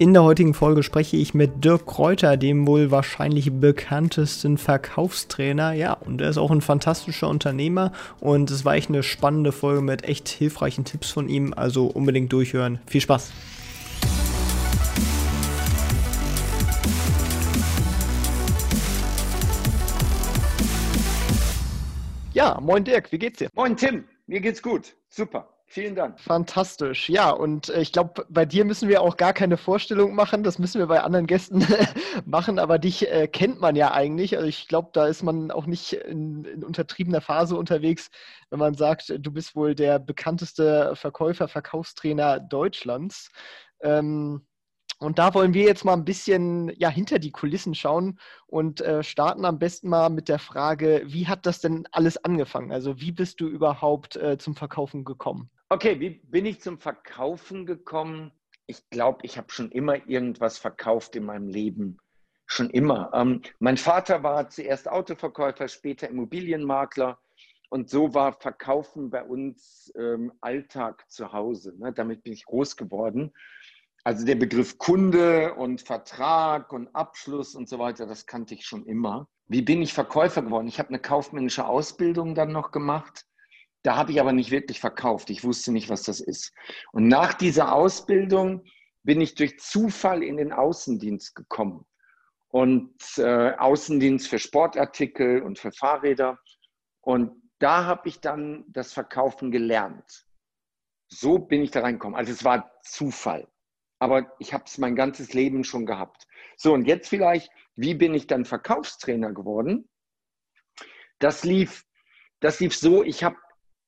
In der heutigen Folge spreche ich mit Dirk Kräuter, dem wohl wahrscheinlich bekanntesten Verkaufstrainer. Ja, und er ist auch ein fantastischer Unternehmer und es war echt eine spannende Folge mit echt hilfreichen Tipps von ihm. Also unbedingt durchhören. Viel Spaß! Ja, moin Dirk, wie geht's dir? Moin Tim, mir geht's gut. Super. Vielen Dank. Fantastisch. Ja, und äh, ich glaube, bei dir müssen wir auch gar keine Vorstellung machen. Das müssen wir bei anderen Gästen machen, aber dich äh, kennt man ja eigentlich. Also ich glaube, da ist man auch nicht in, in, untertriebener Phase unterwegs, wenn man sagt, du bist wohl der bekannteste Verkäufer, Verkaufstrainer Deutschlands. Ähm, und da wollen wir jetzt mal ein bisschen ja, hinter die Kulissen schauen und äh, starten am besten mal mit der Frage, wie hat das denn alles angefangen? Also wie bist du überhaupt äh, zum Verkaufen gekommen? Okay, wie bin ich zum Verkaufen gekommen? Ich glaube, ich habe schon immer irgendwas verkauft in meinem Leben. Schon immer. Ähm, mein Vater war zuerst Autoverkäufer, später Immobilienmakler. Und so war Verkaufen bei uns ähm, Alltag zu Hause. Ne? Damit bin ich groß geworden. Also der Begriff Kunde und Vertrag und Abschluss und so weiter, das kannte ich schon immer. Wie bin ich Verkäufer geworden? Ich habe eine kaufmännische Ausbildung dann noch gemacht. Da habe ich aber nicht wirklich verkauft. Ich wusste nicht, was das ist. Und nach dieser Ausbildung bin ich durch Zufall in den Außendienst gekommen. Und äh, Außendienst für Sportartikel und für Fahrräder. Und da habe ich dann das Verkaufen gelernt. So bin ich da reingekommen. Also es war Zufall aber ich habe es mein ganzes Leben schon gehabt. So, und jetzt vielleicht, wie bin ich dann Verkaufstrainer geworden? Das lief, das lief so, ich habe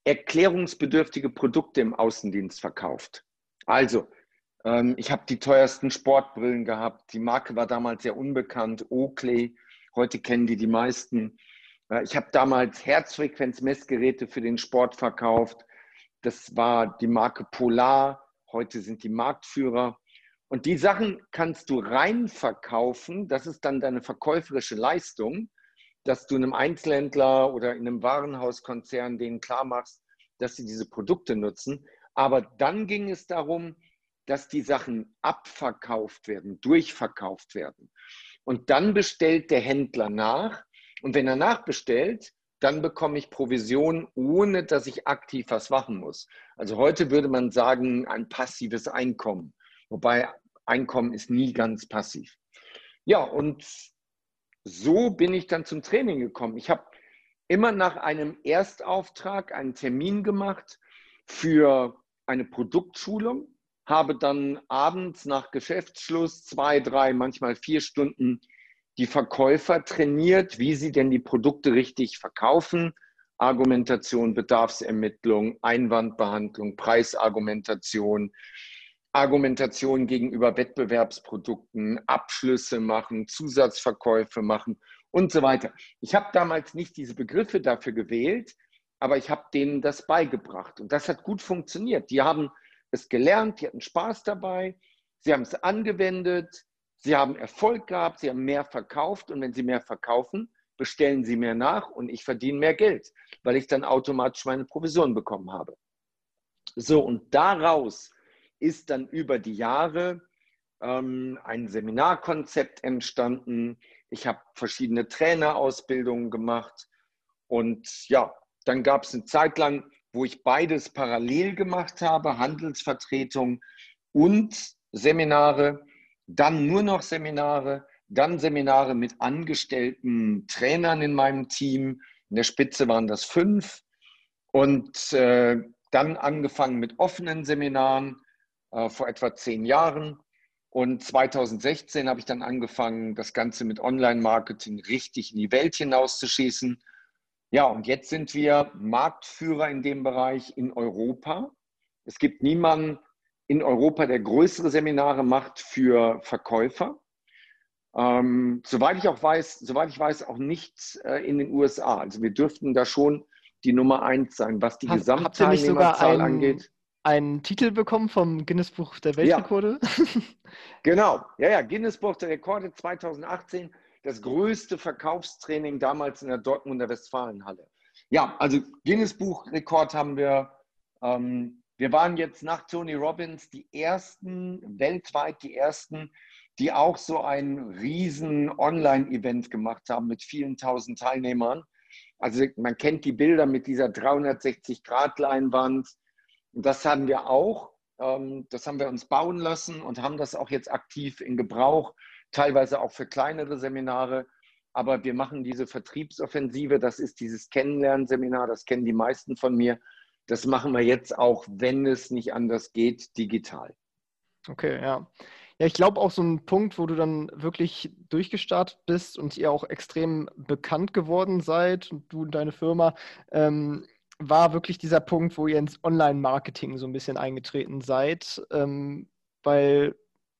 erklärungsbedürftige Produkte im Außendienst verkauft. Also, ähm, ich habe die teuersten Sportbrillen gehabt. Die Marke war damals sehr unbekannt, Oakley. Heute kennen die die meisten. Äh, ich habe damals Herzfrequenzmessgeräte für den Sport verkauft. Das war die Marke Polar. Heute sind die Marktführer. Und die Sachen kannst du rein verkaufen. Das ist dann deine verkäuferische Leistung, dass du einem Einzelhändler oder in einem Warenhauskonzern denen klar machst, dass sie diese Produkte nutzen. Aber dann ging es darum, dass die Sachen abverkauft werden, durchverkauft werden. Und dann bestellt der Händler nach. Und wenn er nachbestellt, dann bekomme ich Provision, ohne dass ich aktiv was machen muss. Also heute würde man sagen, ein passives Einkommen. Wobei Einkommen ist nie ganz passiv. Ja, und so bin ich dann zum Training gekommen. Ich habe immer nach einem Erstauftrag einen Termin gemacht für eine Produktschulung, habe dann abends nach Geschäftsschluss zwei, drei, manchmal vier Stunden die Verkäufer trainiert, wie sie denn die Produkte richtig verkaufen. Argumentation, Bedarfsermittlung, Einwandbehandlung, Preisargumentation, Argumentation gegenüber Wettbewerbsprodukten, Abschlüsse machen, Zusatzverkäufe machen und so weiter. Ich habe damals nicht diese Begriffe dafür gewählt, aber ich habe denen das beigebracht und das hat gut funktioniert. Die haben es gelernt, die hatten Spaß dabei, sie haben es angewendet, sie haben Erfolg gehabt, sie haben mehr verkauft und wenn sie mehr verkaufen, bestellen sie mehr nach und ich verdiene mehr Geld, weil ich dann automatisch meine Provision bekommen habe. So, und daraus ist dann über die Jahre ähm, ein Seminarkonzept entstanden. Ich habe verschiedene Trainerausbildungen gemacht. Und ja, dann gab es eine Zeit lang, wo ich beides parallel gemacht habe, Handelsvertretung und Seminare, dann nur noch Seminare, dann Seminare mit angestellten Trainern in meinem Team. In der Spitze waren das fünf. Und äh, dann angefangen mit offenen Seminaren äh, vor etwa zehn Jahren. Und 2016 habe ich dann angefangen, das Ganze mit Online-Marketing richtig in die Welt hinauszuschießen. Ja, und jetzt sind wir Marktführer in dem Bereich in Europa. Es gibt niemanden in Europa, der größere Seminare macht für Verkäufer. Ähm, soweit ich auch weiß, soweit ich weiß, auch nicht äh, in den USA. Also wir dürften da schon die Nummer eins sein, was die Hast, Gesamtteilnehmerzahl angeht. Einen Titel bekommen vom Guinness Buch der Weltrekorde? Ja. genau, ja, ja, Guinness Buch der Rekorde 2018, das größte Verkaufstraining damals in der Dortmunder Westfalenhalle. Ja, also Guinness Buch Rekord haben wir. Ähm, wir waren jetzt nach Tony Robbins die ersten, weltweit die ersten, die auch so ein riesen Online-Event gemacht haben mit vielen tausend Teilnehmern. Also man kennt die Bilder mit dieser 360-Grad-Leinwand. Das haben wir auch. Ähm, das haben wir uns bauen lassen und haben das auch jetzt aktiv in Gebrauch, teilweise auch für kleinere Seminare. Aber wir machen diese Vertriebsoffensive, das ist dieses Kennenlernseminar, das kennen die meisten von mir. Das machen wir jetzt auch, wenn es nicht anders geht, digital. Okay, ja. Ja, ich glaube auch so ein Punkt, wo du dann wirklich durchgestartet bist und ihr auch extrem bekannt geworden seid und du und deine Firma, ähm, war wirklich dieser Punkt, wo ihr ins Online-Marketing so ein bisschen eingetreten seid. Ähm, weil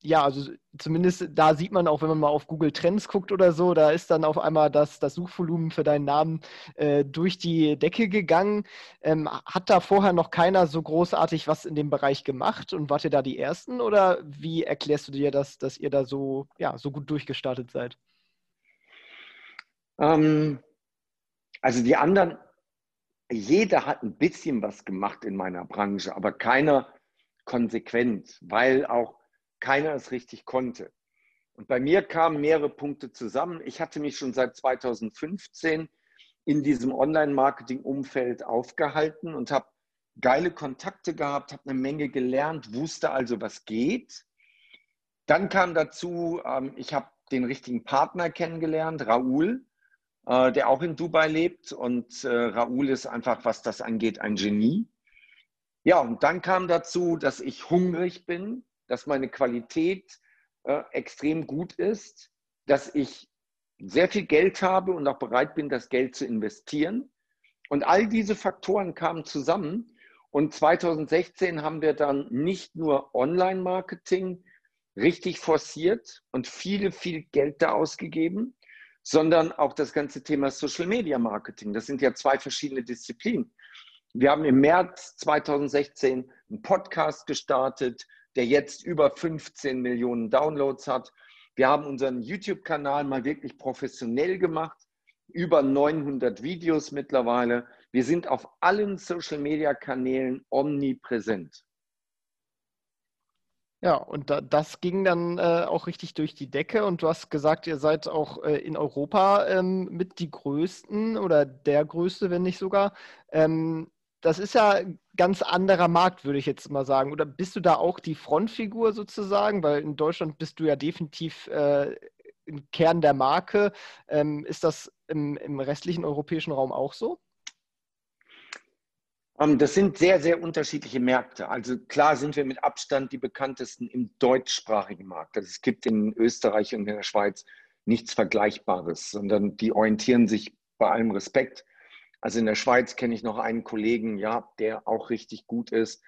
ja, also zumindest da sieht man auch, wenn man mal auf Google Trends guckt oder so, da ist dann auf einmal das, das Suchvolumen für deinen Namen äh, durch die Decke gegangen. Ähm, hat da vorher noch keiner so großartig was in dem Bereich gemacht und wart ihr da die Ersten oder wie erklärst du dir das, dass ihr da so, ja, so gut durchgestartet seid? Ähm, also die anderen, jeder hat ein bisschen was gemacht in meiner Branche, aber keiner konsequent, weil auch keiner es richtig konnte. Und bei mir kamen mehrere Punkte zusammen. Ich hatte mich schon seit 2015 in diesem Online-Marketing-Umfeld aufgehalten und habe geile Kontakte gehabt, habe eine Menge gelernt, wusste also, was geht. Dann kam dazu, ähm, ich habe den richtigen Partner kennengelernt, Raoul, äh, der auch in Dubai lebt. Und äh, Raoul ist einfach, was das angeht, ein Genie. Ja, und dann kam dazu, dass ich hungrig bin, dass meine Qualität äh, extrem gut ist, dass ich sehr viel Geld habe und auch bereit bin, das Geld zu investieren. Und all diese Faktoren kamen zusammen. Und 2016 haben wir dann nicht nur Online-Marketing richtig forciert und viele, viel Geld da ausgegeben, sondern auch das ganze Thema Social Media Marketing. Das sind ja zwei verschiedene Disziplinen. Wir haben im März 2016 einen Podcast gestartet, der jetzt über 15 Millionen Downloads hat. Wir haben unseren YouTube-Kanal mal wirklich professionell gemacht, über 900 Videos mittlerweile. Wir sind auf allen Social-Media-Kanälen omnipräsent. Ja, und da, das ging dann äh, auch richtig durch die Decke. Und du hast gesagt, ihr seid auch äh, in Europa ähm, mit die Größten oder der Größte, wenn nicht sogar. Ähm, das ist ja ein ganz anderer Markt, würde ich jetzt mal sagen. Oder bist du da auch die Frontfigur sozusagen? Weil in Deutschland bist du ja definitiv äh, im Kern der Marke. Ähm, ist das im, im restlichen europäischen Raum auch so? Ähm, das sind sehr, sehr unterschiedliche Märkte. Also klar sind wir mit Abstand die bekanntesten im deutschsprachigen Markt. Also es gibt in Österreich und in der Schweiz nichts Vergleichbares, sondern die orientieren sich bei allem Respekt also in der Schweiz kenne ich noch einen Kollegen, ja, der auch richtig gut ist.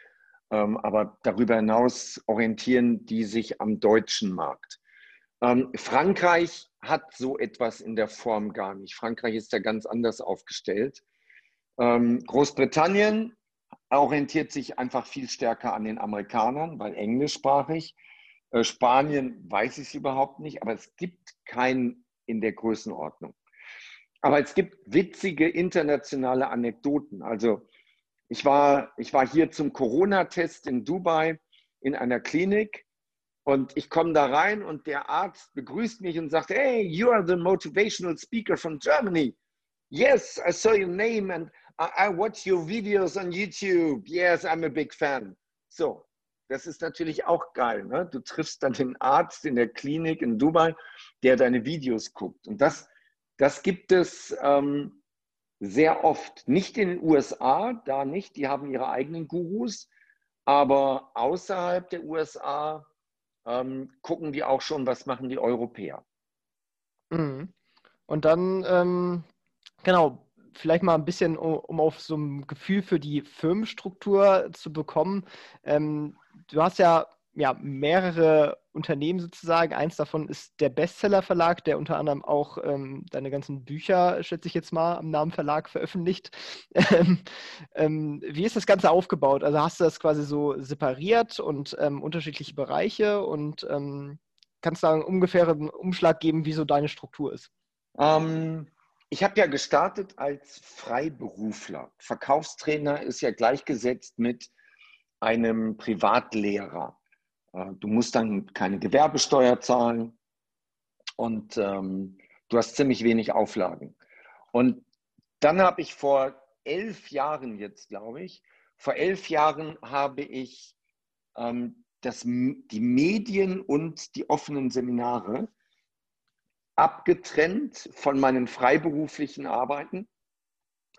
Ähm, aber darüber hinaus orientieren die sich am deutschen Markt. Ähm, Frankreich hat so etwas in der Form gar nicht. Frankreich ist da ganz anders aufgestellt. Ähm, Großbritannien orientiert sich einfach viel stärker an den Amerikanern, weil englischsprachig. Äh, Spanien weiß ich es überhaupt nicht, aber es gibt keinen in der Größenordnung. Aber es gibt witzige internationale Anekdoten. Also ich war, ich war hier zum Corona-Test in Dubai in einer Klinik und ich komme da rein und der Arzt begrüßt mich und sagt, hey, you are the motivational speaker from Germany. Yes, I saw your name and I, watch your videos on YouTube. Yes, I'm a big fan. So, das ist natürlich auch geil. Ne? Du triffst dann den Arzt in der Klinik in Dubai, der deine Videos guckt. Und das das gibt es ähm, sehr oft. Nicht in den USA, da nicht, die haben ihre eigenen Gurus, aber außerhalb der USA ähm, gucken die auch schon, was machen die Europäer. Mhm. Und dann, ähm, genau, vielleicht mal ein bisschen, um auf so ein Gefühl für die Firmenstruktur zu bekommen. Ähm, du hast ja ja, mehrere Unternehmen sozusagen. Eins davon ist der Bestseller Verlag, der unter anderem auch ähm, deine ganzen Bücher, schätze ich jetzt mal, am Namen Verlag veröffentlicht. Ähm, ähm, wie ist das Ganze aufgebaut? Also hast du das quasi so separiert und ähm, unterschiedliche Bereiche und ähm, kannst du da einen ungefähren Umschlag geben, wie so deine Struktur ist? Ähm, ich habe ja gestartet als Freiberufler. Verkaufstrainer ist ja gleichgesetzt mit einem Privatlehrer. Äh, du musst dann keine Gewerbesteuer zahlen und ähm, du hast ziemlich wenig Auflagen. Und dann habe ich vor elf Jahren jetzt, glaube ich, vor elf Jahren habe ich ähm, das, die Medien und die offenen Seminare abgetrennt von meinen freiberuflichen Arbeiten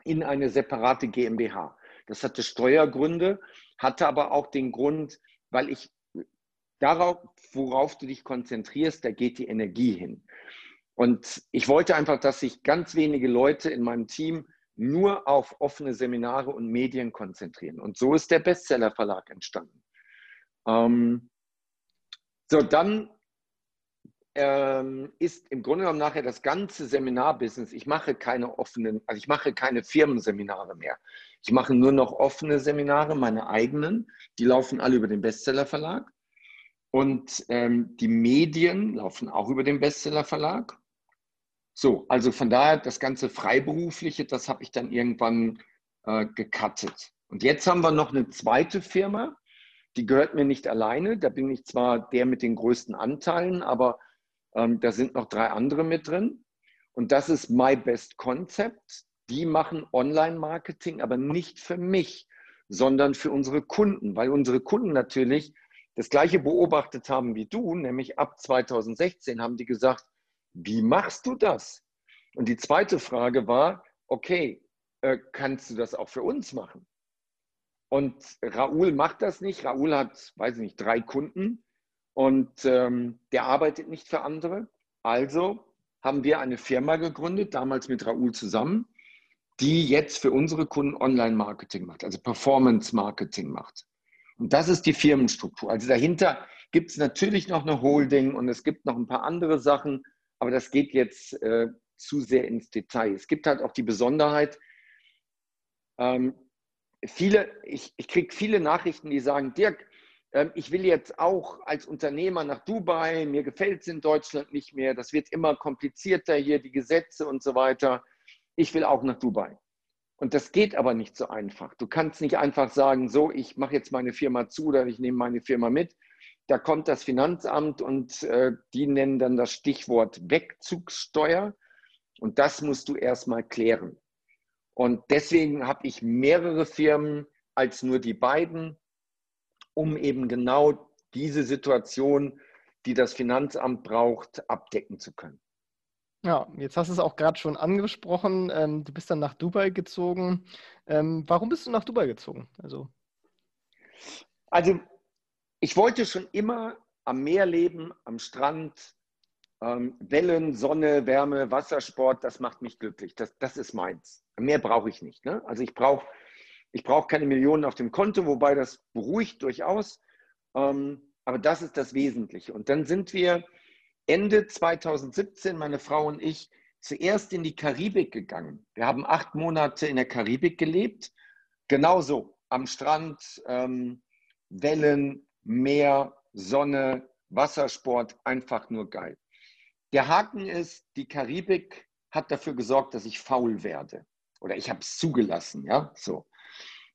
in eine separate GmbH. Das hatte Steuergründe, hatte aber auch den Grund, weil ich darauf, worauf du dich konzentrierst, da geht die Energie hin. Und ich wollte einfach, dass sich ganz wenige Leute in meinem Team nur auf offene Seminare und Medien konzentrieren. Und so ist der Bestseller Verlag entstanden. Ähm, so, dann ähm, ist im Grunde genommen nachher das ganze Seminarbusiness. Ich mache keine offenen, also ich mache keine Firmenseminare mehr. Ich mache nur noch offene Seminare, meine eigenen. Die laufen alle über den Bestseller Verlag. Und ähm, die Medien laufen auch über den Bestseller Verlag. So, also von daher das ganze Freiberufliche, das habe ich dann irgendwann äh, gecuttet. Und jetzt haben wir noch eine zweite Firma, die gehört mir nicht alleine. Da bin ich zwar der mit den größten Anteilen, aber ähm, da sind noch drei andere mit drin. Und das ist My Best Concept. Die machen Online-Marketing, aber nicht für mich, sondern für unsere Kunden, weil unsere Kunden natürlich das Gleiche beobachtet haben wie du, nämlich ab 2016 haben die gesagt, wie machst du das? Und die zweite Frage war, okay, äh, kannst du das auch für uns machen? Und Raoul macht das nicht. Raoul hat, weiß ich nicht, drei Kunden und ähm, der arbeitet nicht für andere. Also haben wir eine Firma gegründet, damals mit Raoul zusammen, die jetzt für unsere Kunden Online-Marketing macht, also Performance-Marketing macht. Und das ist die Firmenstruktur. Also dahinter gibt es natürlich noch eine Holding und es gibt noch ein paar andere Sachen, aber das geht jetzt äh, zu sehr ins Detail. Es gibt halt auch die Besonderheit, ähm, viele, ich, ich kriege viele Nachrichten, die sagen, Dirk, ich will jetzt auch als Unternehmer nach Dubai, mir gefällt es in Deutschland nicht mehr, das wird immer komplizierter hier, die Gesetze und so weiter. Ich will auch nach Dubai. Und das geht aber nicht so einfach. Du kannst nicht einfach sagen, so, ich mache jetzt meine Firma zu oder ich nehme meine Firma mit. Da kommt das Finanzamt und äh, die nennen dann das Stichwort Wegzugssteuer. Und das musst du erstmal klären. Und deswegen habe ich mehrere Firmen als nur die beiden um eben genau diese Situation, die das Finanzamt braucht, abdecken zu können. Ja, jetzt hast du es auch gerade schon angesprochen. Ähm, du bist dann nach Dubai gezogen. Ähm, warum bist du nach Dubai gezogen? Also, also ich wollte schon immer am Meer leben, am Strand. Ähm, Wellen, Sonne, Wärme, Wassersport, das macht mich glücklich. Das, das ist meins. Mehr brauche ich nicht. Ne? Also ich brauche ich brauche keine Millionen auf dem Konto, wobei das beruhigt durchaus. Ähm, aber das ist das Wesentliche. Und dann sind wir Ende 2017, meine Frau und ich, zuerst in die Karibik gegangen. Wir haben acht Monate in der Karibik gelebt. Genauso am Strand, ähm, Wellen, Meer, Sonne, Wassersport, einfach nur geil. Der Haken ist, die Karibik hat dafür gesorgt, dass ich faul werde. Oder ich habe es zugelassen, ja, so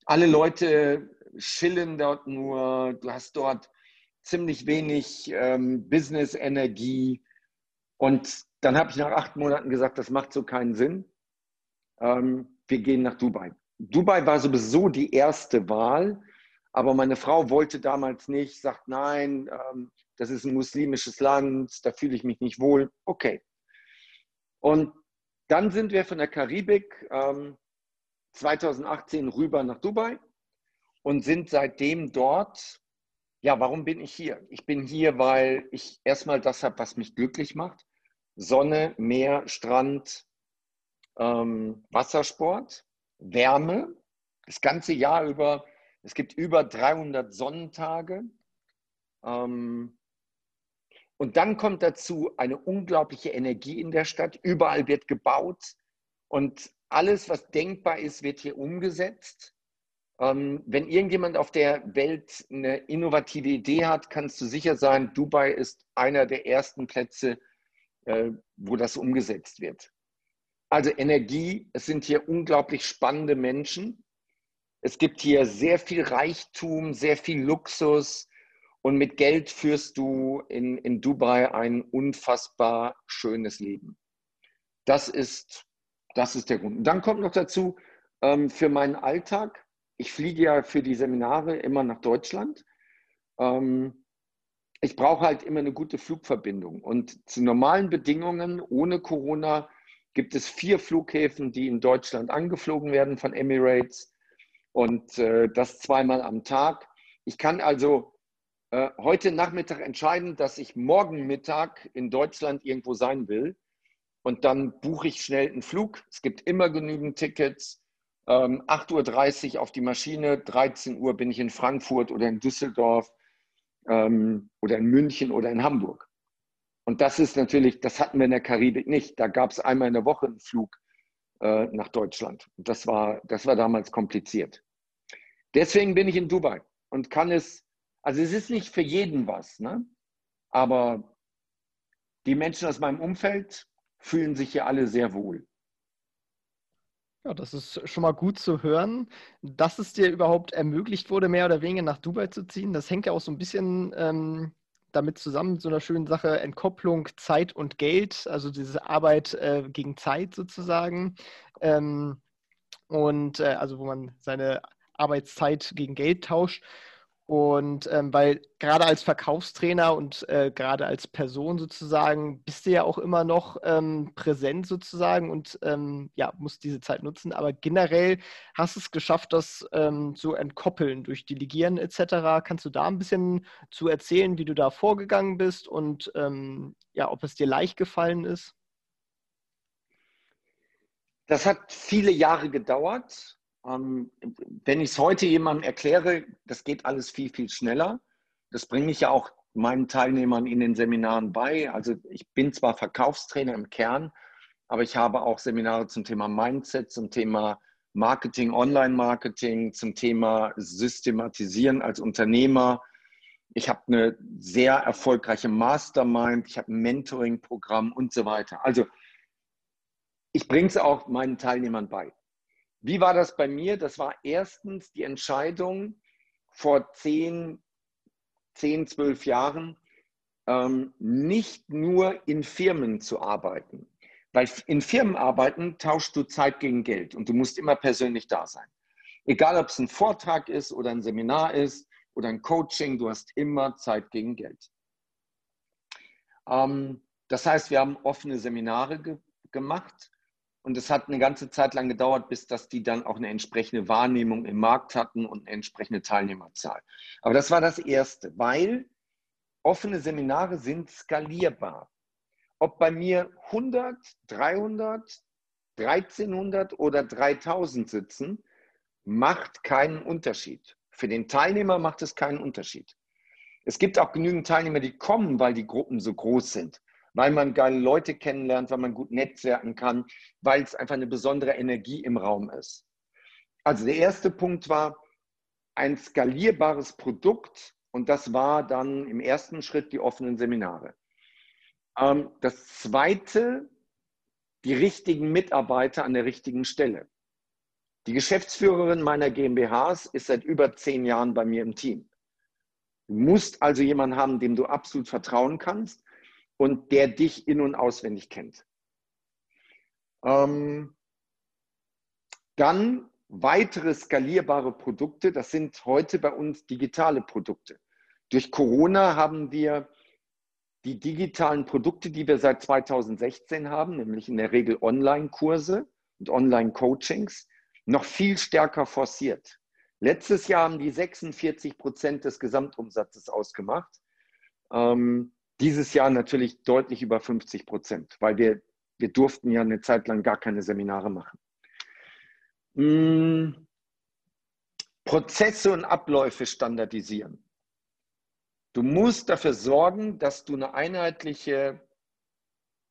alle Leute chillen dort nur, du hast dort ziemlich wenig ähm, Business-Energie. Und dann habe ich nach acht Monaten gesagt, das macht so keinen Sinn. Ähm, wir gehen nach Dubai. Dubai war sowieso die erste Wahl, aber meine Frau wollte damals nicht, sagt nein, ähm, das ist ein muslimisches Land, da fühle ich mich nicht wohl. Okay. Und dann sind wir von der Karibik ähm, 2018 rüber nach Dubai und sind seitdem dort. Ja, warum bin ich hier? Ich bin hier, weil ich erstmal das habe, was mich glücklich macht. Sonne, Meer, Strand, ähm, Wassersport, Wärme, das ganze Jahr über. Es gibt über 300 Sonnentage. Ähm, und dann kommt dazu eine unglaubliche Energie in der Stadt. Überall wird gebaut und alles, was denkbar ist, wird hier umgesetzt. Ähm, wenn irgendjemand auf der Welt eine innovative Idee hat, kannst du sicher sein, Dubai ist einer der ersten Plätze, äh, wo das umgesetzt wird. Also Energie, es sind hier unglaublich spannende Menschen. Es gibt hier sehr viel Reichtum, sehr viel Luxus, und mit Geld führst du in, in Dubai ein unfassbar schönes Leben. Das ist, das ist der Grund. Und dann kommt noch dazu, ähm, für meinen Alltag, ich fliege ja für die Seminare immer nach Deutschland. Ähm, ich brauche halt immer eine gute Flugverbindung. Und zu normalen Bedingungen ohne Corona gibt es vier Flughäfen, die in Deutschland angeflogen werden von Emirates und äh, das zweimal am Tag. Ich kann also äh, heute Nachmittag entscheiden, dass ich morgen Mittag in Deutschland irgendwo sein will. Und dann buche ich schnell einen Flug. Es gibt immer genügend Tickets. Ähm, 8.30 Uhr auf die Maschine, 13 Uhr bin ich in Frankfurt oder in Düsseldorf ähm, oder in München oder in Hamburg. Und das ist natürlich, das hatten wir in der Karibik nicht. Da gab es einmal in der Woche einen Flug äh, nach Deutschland. Und das war, das war damals kompliziert. Deswegen bin ich in Dubai und kann es also es ist nicht für jeden was, ne? aber die Menschen aus meinem Umfeld fühlen sich hier alle sehr wohl. Ja, das ist schon mal gut zu hören, dass es dir überhaupt ermöglicht wurde, mehr oder weniger nach Dubai zu ziehen. Das hängt ja auch so ein bisschen ähm, damit zusammen, so einer schönen Sache, Entkopplung Zeit und Geld, also diese Arbeit äh, gegen Zeit sozusagen. Ähm, und äh, also wo man seine Arbeitszeit gegen Geld tauscht. Und ähm, weil gerade als Verkaufstrainer und äh, gerade als Person sozusagen bist du ja auch immer noch ähm, präsent sozusagen und ähm, ja, musst diese Zeit nutzen. Aber generell hast du es geschafft, das ähm, zu entkoppeln durch Delegieren etc. Kannst du da ein bisschen zu erzählen, wie du da vorgegangen bist und ähm, ja, ob es dir leicht gefallen ist? Das hat viele Jahre gedauert. Ähm, wenn ich es heute jemandem erkläre, das geht alles viel, viel schneller. Das bringe ich ja auch meinen Teilnehmern in den Seminaren bei. Also ich bin zwar Verkaufstrainer im Kern, aber ich habe auch Seminare zum Thema Mindset, zum Thema Marketing, Online-Marketing, zum Thema Systematisieren als Unternehmer. Ich habe eine sehr erfolgreiche Mastermind, ich habe ein Mentoring-Programm und so weiter. Also ich bringe es auch meinen Teilnehmern bei. Wie war das bei mir? Das war erstens die Entscheidung vor zehn, zehn zwölf Jahren, ähm, nicht nur in Firmen zu arbeiten. Weil in Firmen arbeiten tauschst du Zeit gegen Geld und du musst immer persönlich da sein. Egal, ob es ein Vortrag ist oder ein Seminar ist oder ein Coaching, du hast immer Zeit gegen Geld. Ähm, das heißt, wir haben offene Seminare ge gemacht und es hat eine ganze Zeit lang gedauert, bis dass die dann auch eine entsprechende Wahrnehmung im Markt hatten und eine entsprechende Teilnehmerzahl. Aber das war das Erste, weil offene Seminare sind skalierbar. Ob bei mir 100, 300, 1300 oder 3000 sitzen, macht keinen Unterschied. Für den Teilnehmer macht es keinen Unterschied. Es gibt auch genügend Teilnehmer, die kommen, weil die Gruppen so groß sind weil man geile Leute kennenlernt, weil man gut netzwerken kann, weil es einfach eine besondere Energie im Raum ist. Also der erste Punkt war ein skalierbares Produkt und das war dann im ersten Schritt die offenen Seminare. Ähm, das zweite, die richtigen Mitarbeiter an der richtigen Stelle. Die Geschäftsführerin meiner GmbHs ist seit über zehn Jahren bei mir im Team. Du musst also jemanden haben, dem du absolut vertrauen kannst und der dich in- und auswendig kennt. Ähm, dann weitere skalierbare Produkte, das sind heute bei uns digitale Produkte. Durch Corona haben wir die digitalen Produkte, die wir seit 2016 haben, nämlich in der Regel Online-Kurse und Online-Coachings, noch viel stärker forciert. Letztes Jahr haben die 46 Prozent des Gesamtumsatzes ausgemacht. Ähm, dieses Jahr natürlich deutlich über 50 Prozent, weil wir, wir durften ja eine Zeit lang gar keine Seminare machen. Hm. Prozesse und Abläufe standardisieren. Du musst dafür sorgen, dass du eine einheitliche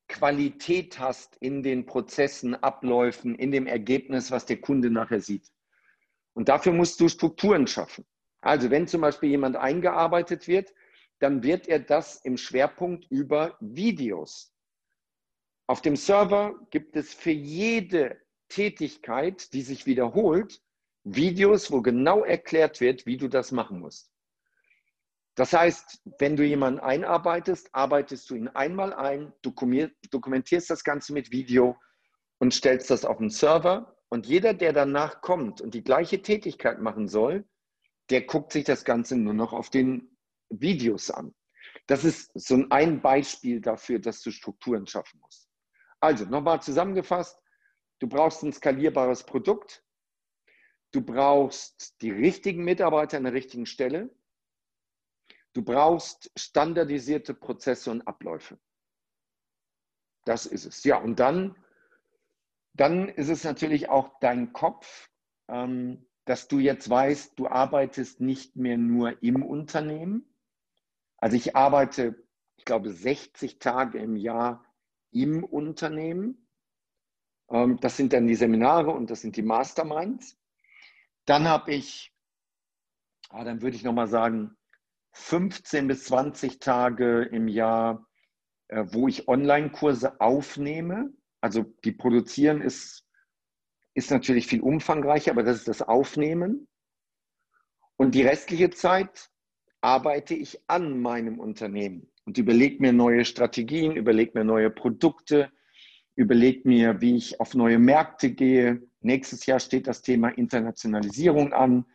Qualität hast in den Prozessen, Abläufen, in dem Ergebnis, was der Kunde nachher sieht. Und dafür musst du Strukturen schaffen. Also wenn zum Beispiel jemand eingearbeitet wird, dann wird er das im Schwerpunkt über Videos. Auf dem Server gibt es für jede Tätigkeit, die sich wiederholt, Videos, wo genau erklärt wird, wie du das machen musst. Das heißt, wenn du jemanden einarbeitest, arbeitest du ihn einmal ein, dokumentierst das Ganze mit Video und stellst das auf den Server. Und jeder, der danach kommt und die gleiche Tätigkeit machen soll, der guckt sich das Ganze nur noch auf den Videos an. Das ist so ein Beispiel dafür, dass du Strukturen schaffen musst. Also nochmal zusammengefasst, du brauchst ein skalierbares Produkt, du brauchst die richtigen Mitarbeiter an der richtigen Stelle, du brauchst standardisierte Prozesse und Abläufe. Das ist es. Ja, und dann, dann ist es natürlich auch dein Kopf, ähm, dass du jetzt weißt, du arbeitest nicht mehr nur im Unternehmen. Also ich arbeite, ich glaube, 60 Tage im Jahr im Unternehmen. Ähm, das sind dann die Seminare und das sind die Masterminds. Dann habe ich, ah, dann würde ich nochmal sagen, 15 bis 20 Tage im Jahr, äh, wo ich Online-Kurse aufnehme. Also die produzieren ist, ist natürlich viel umfangreicher, aber das ist das Aufnehmen. Und die restliche Zeit arbeite ich an meinem Unternehmen und überlege mir neue Strategien, überlege mir neue Produkte, überlege mir, wie ich auf neue Märkte gehe. Nächstes Jahr steht das Thema Internationalisierung an.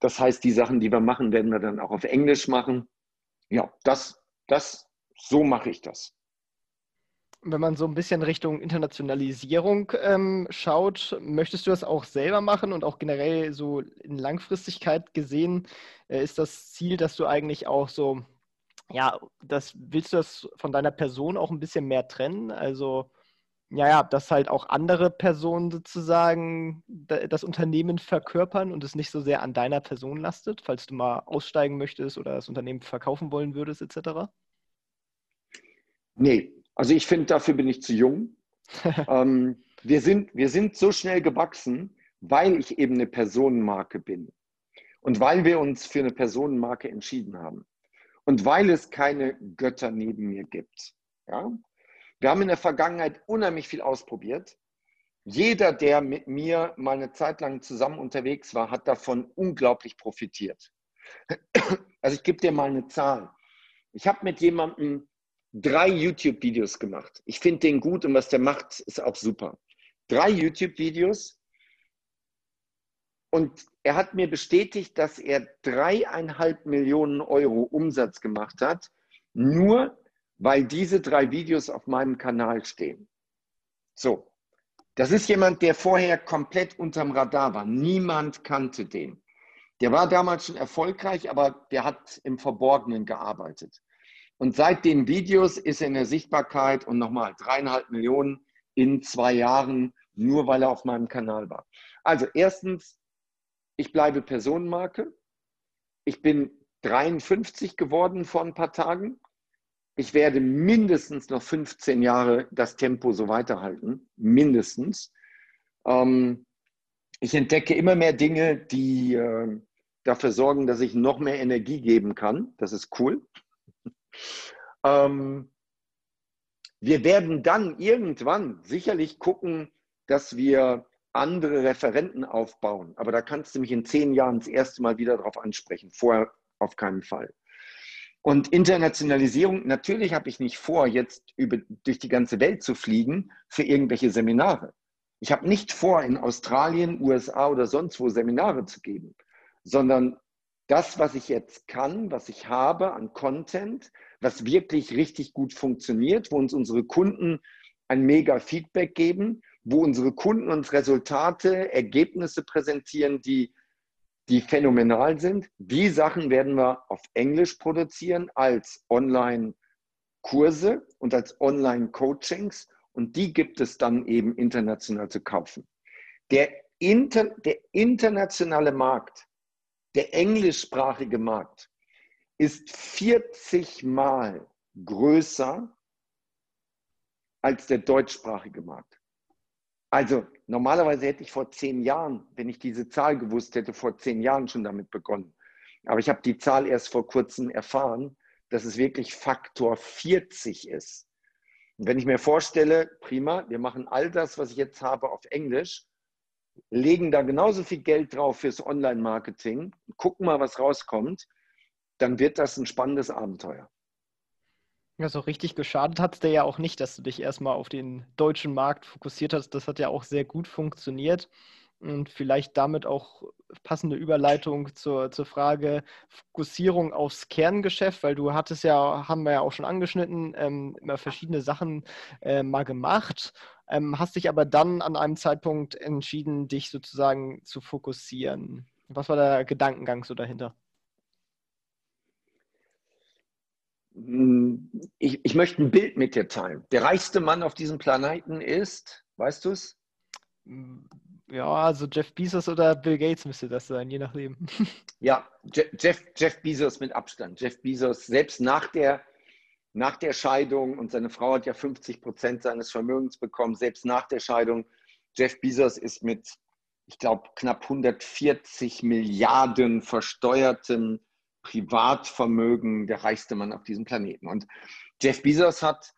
Das heißt, die Sachen, die wir machen, werden wir dann auch auf Englisch machen. Ja, das, das, so mache ich das. Wenn man so ein bisschen Richtung Internationalisierung ähm, schaut, möchtest du das auch selber machen und auch generell so in Langfristigkeit gesehen, äh, ist das Ziel, dass du eigentlich auch so ja, das willst du das von deiner Person auch ein bisschen mehr trennen? Also, ja, ja, dass halt auch andere Personen sozusagen das Unternehmen verkörpern und es nicht so sehr an deiner Person lastet, falls du mal aussteigen möchtest oder das Unternehmen verkaufen wollen würdest, etc.? Nee, also ich finde, dafür bin ich zu jung. ähm, wir, sind, wir sind so schnell gewachsen, weil ich eben eine Personenmarke bin und weil wir uns für eine Personenmarke entschieden haben. Und weil es keine Götter neben mir gibt. Ja? Wir haben in der Vergangenheit unheimlich viel ausprobiert. Jeder, der mit mir mal eine Zeit lang zusammen unterwegs war, hat davon unglaublich profitiert. Also ich gebe dir mal eine Zahl. Ich habe mit jemandem drei YouTube-Videos gemacht. Ich finde den gut und was der macht, ist auch super. Drei YouTube-Videos und er hat mir bestätigt, dass er dreieinhalb Millionen Euro Umsatz gemacht hat, nur weil diese drei Videos auf meinem Kanal stehen. So, das ist jemand, der vorher komplett unterm Radar war. Niemand kannte den. Der war damals schon erfolgreich, aber der hat im Verborgenen gearbeitet. Und seit den Videos ist er in der Sichtbarkeit und nochmal dreieinhalb Millionen in zwei Jahren, nur weil er auf meinem Kanal war. Also erstens, ich bleibe Personenmarke. Ich bin 53 geworden vor ein paar Tagen. Ich werde mindestens noch 15 Jahre das Tempo so weiterhalten. Mindestens. Ähm, ich entdecke immer mehr Dinge, die äh, dafür sorgen, dass ich noch mehr Energie geben kann. Das ist cool. Ähm, wir werden dann irgendwann sicherlich gucken, dass wir andere Referenten aufbauen. Aber da kannst du mich in zehn Jahren das erste Mal wieder darauf ansprechen. Vorher auf keinen Fall. Und Internationalisierung, natürlich habe ich nicht vor, jetzt über, durch die ganze Welt zu fliegen für irgendwelche Seminare. Ich habe nicht vor, in Australien, USA oder sonst wo Seminare zu geben, sondern das, was ich jetzt kann, was ich habe an Content, was wirklich richtig gut funktioniert, wo uns unsere Kunden ein mega Feedback geben wo unsere Kunden uns Resultate, Ergebnisse präsentieren, die, die phänomenal sind. Die Sachen werden wir auf Englisch produzieren als Online-Kurse und als Online-Coachings und die gibt es dann eben international zu kaufen. Der, Inter, der internationale Markt, der englischsprachige Markt, ist 40 Mal größer als der deutschsprachige Markt. Also normalerweise hätte ich vor zehn Jahren, wenn ich diese Zahl gewusst hätte, vor zehn Jahren schon damit begonnen. Aber ich habe die Zahl erst vor kurzem erfahren, dass es wirklich Faktor 40 ist. Und wenn ich mir vorstelle, prima, wir machen all das, was ich jetzt habe, auf Englisch, legen da genauso viel Geld drauf fürs Online-Marketing, gucken mal, was rauskommt, dann wird das ein spannendes Abenteuer. Ja, so richtig geschadet hat es dir ja auch nicht, dass du dich erstmal auf den deutschen Markt fokussiert hast. Das hat ja auch sehr gut funktioniert. Und vielleicht damit auch passende Überleitung zur, zur Frage Fokussierung aufs Kerngeschäft, weil du hattest ja, haben wir ja auch schon angeschnitten, ähm, immer verschiedene Sachen äh, mal gemacht, ähm, hast dich aber dann an einem Zeitpunkt entschieden, dich sozusagen zu fokussieren. Was war der Gedankengang so dahinter? Hm, ich, ich möchte ein Bild mit dir teilen. Der reichste Mann auf diesem Planeten ist, weißt du es? Ja, also Jeff Bezos oder Bill Gates müsste das sein, je nachdem. Ja, Jeff, Jeff Bezos mit Abstand. Jeff Bezos, selbst nach der, nach der Scheidung, und seine Frau hat ja 50 Prozent seines Vermögens bekommen, selbst nach der Scheidung, Jeff Bezos ist mit, ich glaube, knapp 140 Milliarden versteuertem Privatvermögen der reichste Mann auf diesem Planeten. Und Jeff Bezos hat